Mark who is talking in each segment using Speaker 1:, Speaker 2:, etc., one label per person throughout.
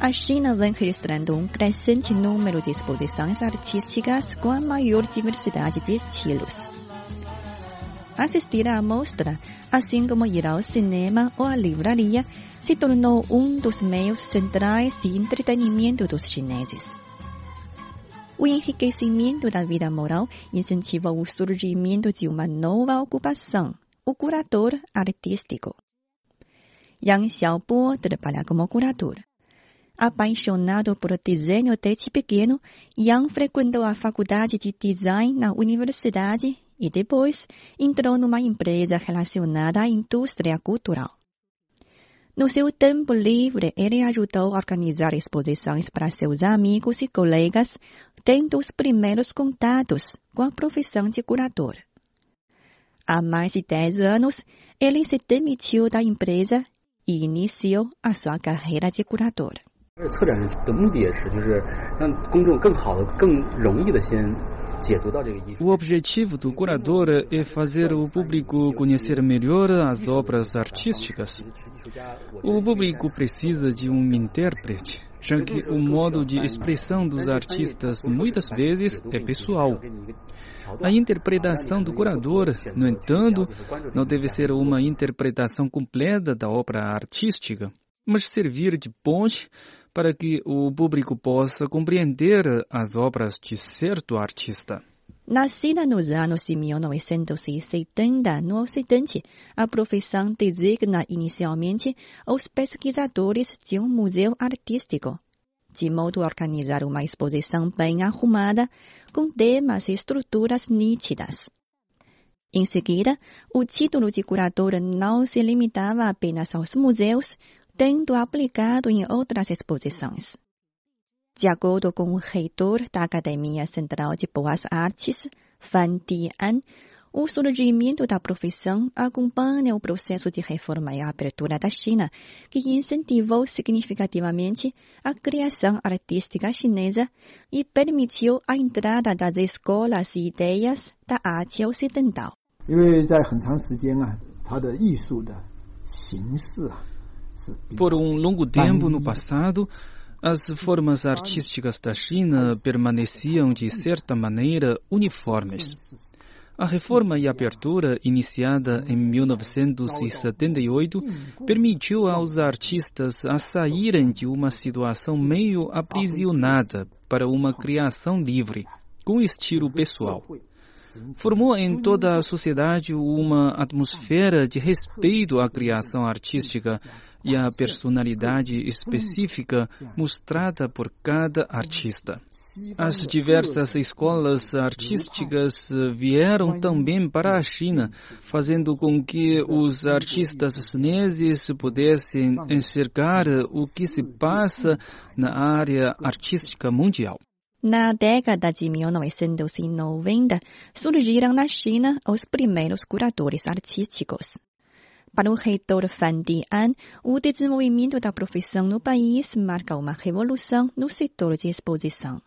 Speaker 1: a China vem registrando um crescente número de exposições artísticas com a maior diversidade de estilos. Assistir à mostra, assim como ir ao cinema ou à livraria, se tornou um dos meios centrais de entretenimento dos chineses. O enriquecimento da vida moral incentiva o surgimento de uma nova ocupação, o curador artístico. Yang Xiaobo trabalha como curador. Apaixonado por desenho desde pequeno, Yang frequentou a faculdade de design na universidade e depois entrou numa empresa relacionada à indústria cultural. No seu tempo livre, ele ajudou a organizar exposições para seus amigos e colegas, tendo os primeiros contatos com a profissão de curador. Há mais de 10 anos, ele se demitiu da empresa e iniciou a sua carreira de curador.
Speaker 2: 策展的目的也是，就是让公众更好的、更容易的先
Speaker 3: o objetivo do curador é fazer o público conhecer melhor as obras artísticas. O público precisa de um intérprete, já que o modo de expressão dos artistas muitas vezes é pessoal. A interpretação do curador, no entanto, não deve ser uma interpretação completa da obra artística, mas servir de ponte para que o público possa compreender as obras de certo artista.
Speaker 1: Nascida nos anos de 1970 no Ocidente, a profissão designa inicialmente os pesquisadores de um museu artístico, de modo a organizar uma exposição bem arrumada, com temas e estruturas nítidas. Em seguida, o título de curador não se limitava apenas aos museus, tendo aplicado em outras exposições. De acordo com o reitor da Academia Central de Boas Artes, Fan Dian, o surgimento da profissão acompanha o processo de reforma e abertura da China, que incentivou significativamente a criação artística chinesa e permitiu a entrada das escolas e ideias da arte ocidental.
Speaker 4: 因为在很长时间啊，它的艺术的形式啊
Speaker 3: por um longo tempo no passado, as formas artísticas da China permaneciam de certa maneira uniformes. A reforma e abertura, iniciada em 1978, permitiu aos artistas a saírem de uma situação meio aprisionada para uma criação livre, com estilo pessoal. Formou em toda a sociedade uma atmosfera de respeito à criação artística e a personalidade específica mostrada por cada artista. As diversas escolas artísticas vieram também para a China, fazendo com que os artistas chineses pudessem enxergar o que se passa na área artística mundial.
Speaker 1: Na década de 1990, surgiram na China os primeiros curadores artísticos. Para o reitor Fan Dian, o desenvolvimento da profissão no país marca uma revolução no setor de exposição.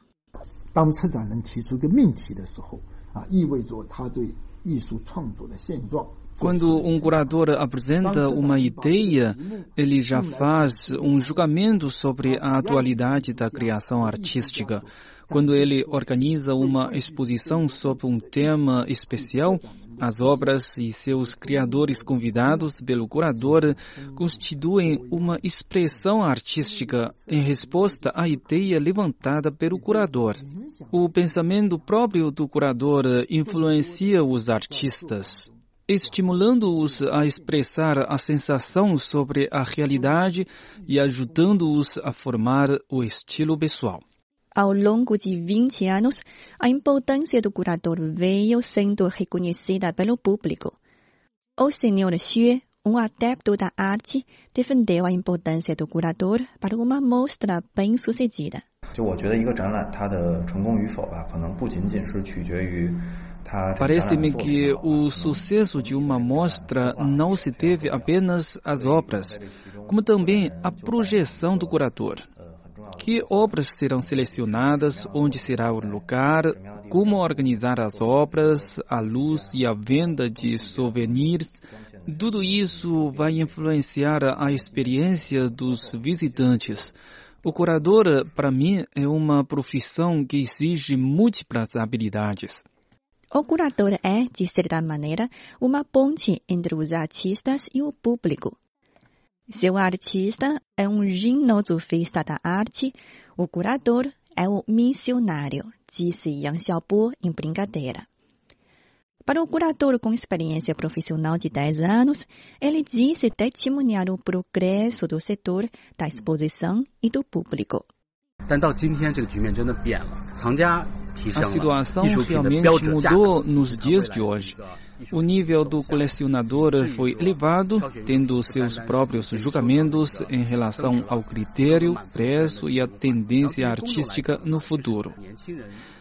Speaker 4: 当策展人提出一个命题的时候，啊，意味着他对艺术创作的现状
Speaker 3: quando um curador apresenta uma ideia, ele já faz um julgamento sobre a atualidade da criação artística. Quando ele organiza uma exposição sobre um tema especial, as obras e seus criadores convidados pelo curador constituem uma expressão artística em resposta à ideia levantada pelo curador. O pensamento próprio do curador influencia os artistas estimulando-os a expressar a sensação sobre a realidade e ajudando-os a formar o estilo pessoal.
Speaker 1: Ao longo de 20 anos, a importância do curador veio sendo reconhecida pelo público. O Sr. Xue, um adepto da arte, defendeu a importância do curador para uma mostra bem-sucedida.
Speaker 5: 就我觉得一个展览它的成功与否吧，可能不仅仅是取决于
Speaker 3: Parece-me que o sucesso de uma mostra não se deve apenas às obras, como também à projeção do curador. Que obras serão selecionadas, onde será o lugar, como organizar as obras, a luz e a venda de souvenirs, tudo isso vai influenciar a experiência dos visitantes. O curador, para mim, é uma profissão que exige múltiplas habilidades.
Speaker 1: O curador é, de certa maneira, uma ponte entre os artistas e o público. Se o artista é um ginosofista da arte, o curador é o missionário, disse Yang Xiaobo em brincadeira. Para o curador com experiência profissional de 10 anos, ele disse testemunhar o progresso do setor da exposição e do público.
Speaker 2: 但到今天，这个局面真的变了，藏家提升
Speaker 3: A
Speaker 2: 了，
Speaker 3: situação
Speaker 2: 艺术品的标
Speaker 3: realmente
Speaker 2: 准价格
Speaker 3: mudou nos dias de hoje. O nível do colecionador foi elevado, tendo seus próprios julgamentos em relação ao critério, preço e a tendência artística no futuro.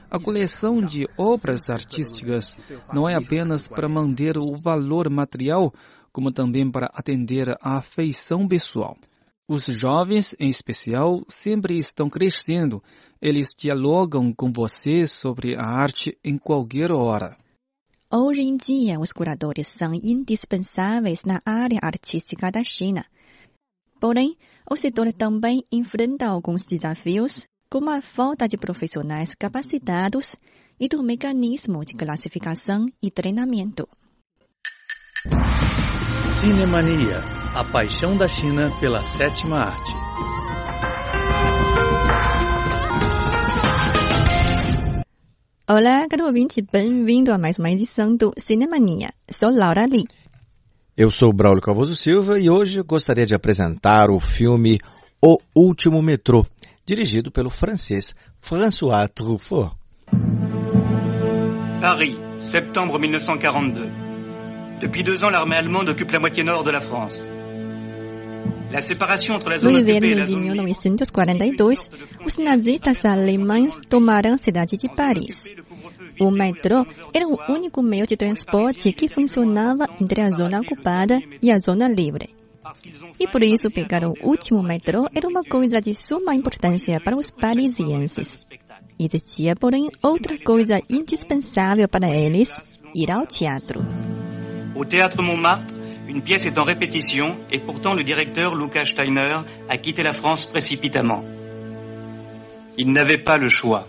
Speaker 3: A coleção de obras artísticas não é apenas para manter o valor material, como também para atender à afeição pessoal. Os jovens, em especial, sempre estão crescendo. Eles dialogam com você sobre a arte em qualquer hora.
Speaker 1: Hoje em dia, os curadores são indispensáveis na área artística da China. Porém, o setor também enfrenta alguns desafios, como a falta de profissionais capacitados e do mecanismo de classificação e treinamento.
Speaker 6: Cinemania, a paixão da China pela sétima arte.
Speaker 1: Olá, caro ouvinte, bem-vindo a mais uma edição do Cinemania. Sou Laura Lee.
Speaker 7: Eu sou Braulio Calvoso Silva e hoje gostaria de apresentar o filme O Último Metrô, dirigido pelo francês François Truffaut.
Speaker 8: Paris, septembre 1942. Depuis deux ans, l'armée allemande occupe la moitié nord de la France.
Speaker 1: No inverno de
Speaker 8: zone libre
Speaker 1: 1942, os nazistas alemães tomaram a cidade de Paris. O metrô era o único meio de transporte que funcionava entre a zona ocupada e a zona livre. E por isso pegar o último metrô era uma coisa de suma importância para os parisienses. Existia, porém, outra coisa indispensável para eles: ir ao teatro.
Speaker 8: Au théâtre Montmartre, une pièce est en répétition et pourtant le directeur Lucas Steiner a quitté la France précipitamment. Il n'avait pas le choix.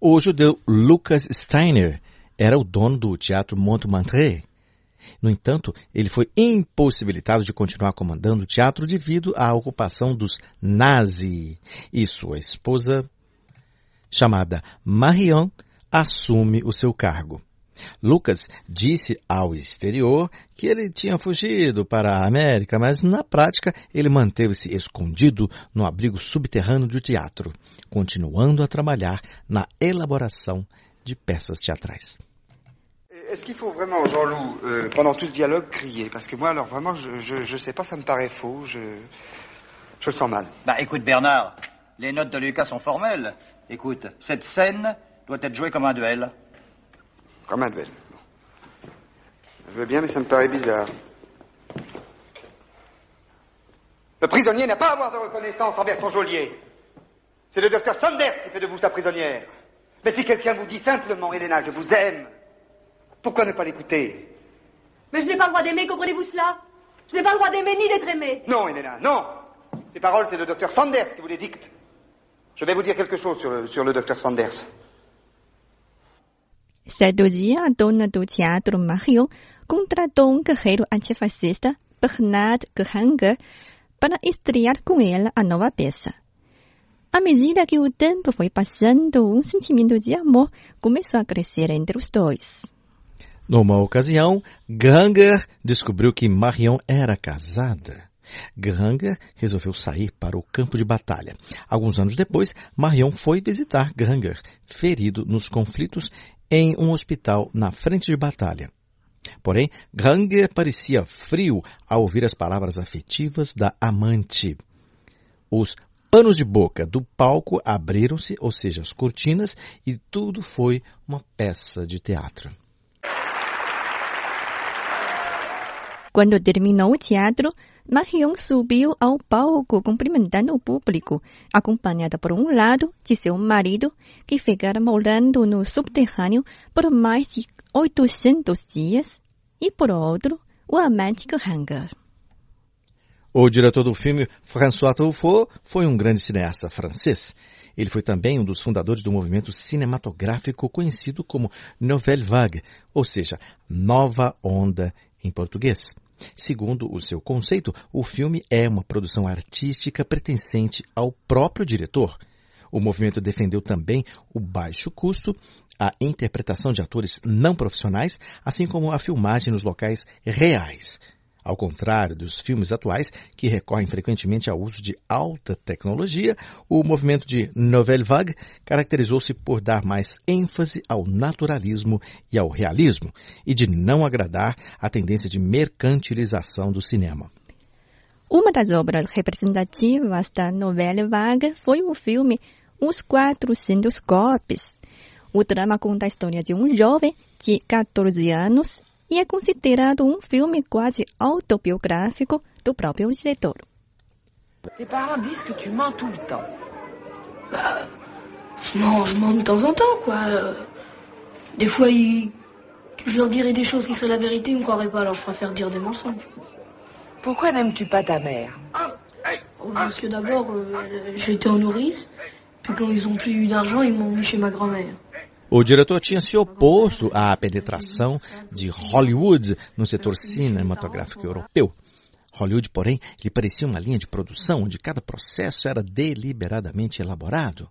Speaker 7: O judeu Lucas Steiner era o dono do Teatro Montmartre. No entanto, ele foi impossibilitado de continuar comandando o teatro devido à ocupação dos nazis. E sua esposa, chamada Marion, assume o seu cargo. Lucas disse ao exterior que ele tinha fugido para a América, mas na prática ele manteve-se escondido no abrigo subterrâneo do teatro, continuando a trabalhar na elaboração de peças teatrais.
Speaker 9: Est-ce qu'il faut vraiment, Jean-Loup, euh, pendant tout ce dialogue, crier Parce que moi, alors vraiment, je, je, je sais pas, ça me paraît faux, je, je le sens mal.
Speaker 10: Bah écoute Bernard, les notes de Lucas sont formelles. Écoute, cette scène doit être jouée comme un duel.
Speaker 9: Comme un duel. Je veux bien, mais ça me paraît bizarre. Le prisonnier n'a pas à avoir de reconnaissance envers son geôlier. C'est le docteur Sanders qui fait de vous sa prisonnière. Mais si quelqu'un vous dit simplement, Helena, je vous aime, pourquoi ne pas l'écouter?
Speaker 11: Mais je n'ai pas le droit d'aimer, comprenez-vous cela? Je n'ai pas le droit d'aimer ni d'être aimé.
Speaker 9: Non, Helena, non Ces paroles, c'est le docteur Sanders qui vous les dicte. Je vais vous dire quelque chose sur le, sur le docteur Sanders.
Speaker 1: Dia, a dona do teatro Marion contratou um guerreiro antifascista, Bernard Gehanger, para estrear com ela a nova peça. À medida que o tempo foi passando, um sentimento de amor começou a crescer entre os dois.
Speaker 7: Numa ocasião, Granger descobriu que Marion era casada. Granger resolveu sair para o campo de batalha. Alguns anos depois, Marion foi visitar Granger, ferido nos conflitos, em um hospital na frente de batalha. Porém, Granger parecia frio ao ouvir as palavras afetivas da amante. Os panos de boca do palco abriram-se, ou seja, as cortinas, e tudo foi uma peça de teatro.
Speaker 1: Quando terminou o teatro, Marion subiu ao palco cumprimentando o público, acompanhada por um lado de seu marido, que ficara morando no subterrâneo por mais de 800 dias, e por outro, o amante Hanger.
Speaker 7: O diretor do filme, François Truffaut, foi um grande cineasta francês. Ele foi também um dos fundadores do movimento cinematográfico conhecido como Nouvelle Vague, ou seja, Nova Onda em português. Segundo o seu conceito, o filme é uma produção artística pertencente ao próprio diretor. O movimento defendeu também o baixo custo, a interpretação de atores não profissionais, assim como a filmagem nos locais reais, ao contrário dos filmes atuais, que recorrem frequentemente ao uso de alta tecnologia, o movimento de Nouvelle Vague caracterizou-se por dar mais ênfase ao naturalismo e ao realismo, e de não agradar à tendência de mercantilização do cinema.
Speaker 1: Uma das obras representativas da Nouvelle Vague foi o filme Os 400 Golpes. O drama conta a história de um jovem de 14 anos e é considerado um filme quase autobiográfico do próprio diretor.
Speaker 12: Tes parents disent que tu mens tout le temps. Bah, non, je mens de temps en temps, quoi. Des fois, ils... je leur dirais des choses qui seraient la vérité, ils ne me croiraient pas, alors je préfère dire des mensonges.
Speaker 13: Pourquoi n'aimes-tu pas ta mère?
Speaker 12: Oh, Parce que d'abord, euh, j'étais en nourrice, puis quand ils ont plus eu d'argent, ils m'ont mis chez ma grand-mère.
Speaker 7: O diretor tinha se oposto à penetração de Hollywood no setor cinematográfico europeu. Hollywood, porém, lhe parecia uma linha de produção onde cada processo era deliberadamente elaborado.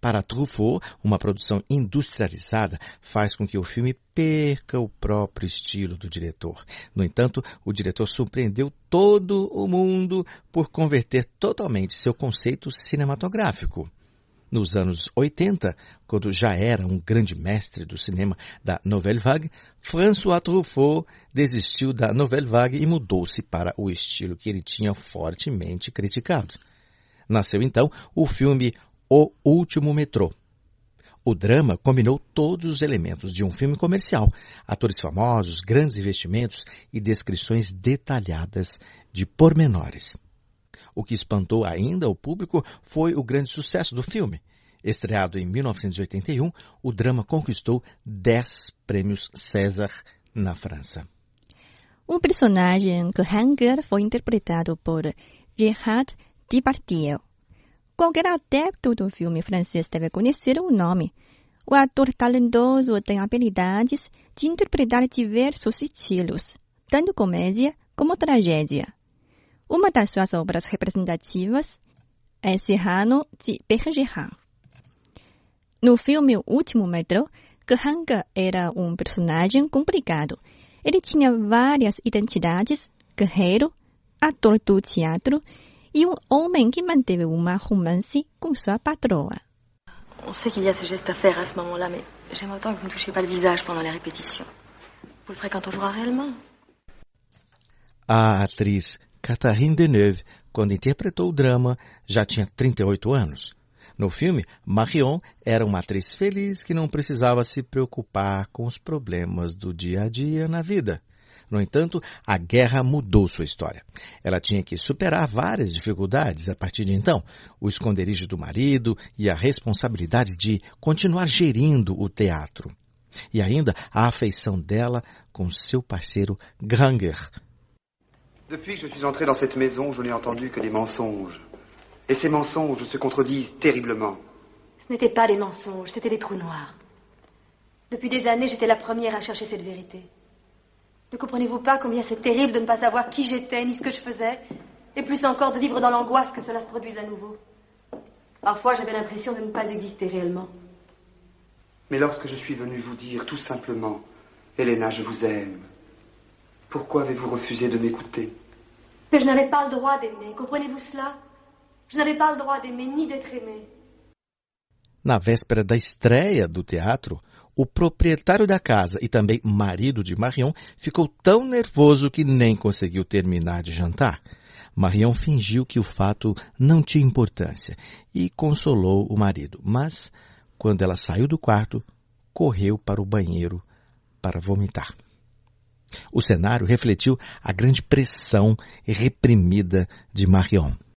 Speaker 7: Para Truffaut, uma produção industrializada faz com que o filme perca o próprio estilo do diretor. No entanto, o diretor surpreendeu todo o mundo por converter totalmente seu conceito cinematográfico. Nos anos 80, quando já era um grande mestre do cinema da Nouvelle Vague, François Truffaut desistiu da Nouvelle Vague e mudou-se para o estilo que ele tinha fortemente criticado. Nasceu então o filme O Último Metrô. O drama combinou todos os elementos de um filme comercial: atores famosos, grandes investimentos e descrições detalhadas de pormenores. O que espantou ainda o público foi o grande sucesso do filme. Estreado em 1981, o drama conquistou 10 prêmios César na França.
Speaker 1: O personagem Hanger foi interpretado por Gerard Depardieu. Qualquer adepto do filme francês deve conhecer o nome. O ator talentoso tem habilidades de interpretar diversos estilos, tanto comédia como tragédia. Uma das suas obras representativas é Serrano de Bergerac. No filme O Último Metrô, Kahanga era um personagem complicado. Ele tinha várias identidades, guerreiro, ator do teatro e um homem que manteve uma romance com sua patroa.
Speaker 14: On sait qu'il y a ce geste à faire à ce moment-là, mais j'aime autant que vous ne touchiez pas le visage pendant les répétitions. Vous le ferez quand on jouera réellement.
Speaker 7: A atriz Catherine Deneuve, quando interpretou o drama, já tinha 38 anos. No filme, Marion era uma atriz feliz que não precisava se preocupar com os problemas do dia a dia na vida. No entanto, a guerra mudou sua história. Ela tinha que superar várias dificuldades a partir de então: o esconderijo do marido e a responsabilidade de continuar gerindo o teatro. E ainda a afeição dela com seu parceiro Granger,
Speaker 9: Depuis que je suis entré dans cette maison, je n'ai entendu que des mensonges. Et ces mensonges se contredisent terriblement.
Speaker 11: Ce n'étaient pas des mensonges, c'était des trous noirs. Depuis des années, j'étais la première à chercher cette vérité. Ne comprenez-vous pas combien c'est terrible de ne pas savoir qui j'étais ni ce que je faisais, et plus encore de vivre dans l'angoisse que cela se produise à nouveau? Parfois, j'avais l'impression de ne pas exister réellement.
Speaker 9: Mais lorsque je suis venu vous dire tout simplement, Helena, je vous aime, pourquoi avez-vous refusé de m'écouter?
Speaker 11: Mais je n'avais pas le droit d'aimer, comprenez-vous cela Je n'avais pas le droit d'aimer ni d'être aimé.
Speaker 7: Na véspera da estreia do teatro, o proprietário da casa e também marido de Marion ficou tão nervoso que nem conseguiu terminar de jantar. Marion fingiu que o fato não tinha importância e consolou o marido, mas quando ela saiu do quarto, correu para o banheiro para vomitar. O cenário refletiu a grande pressão reprimida de Marion.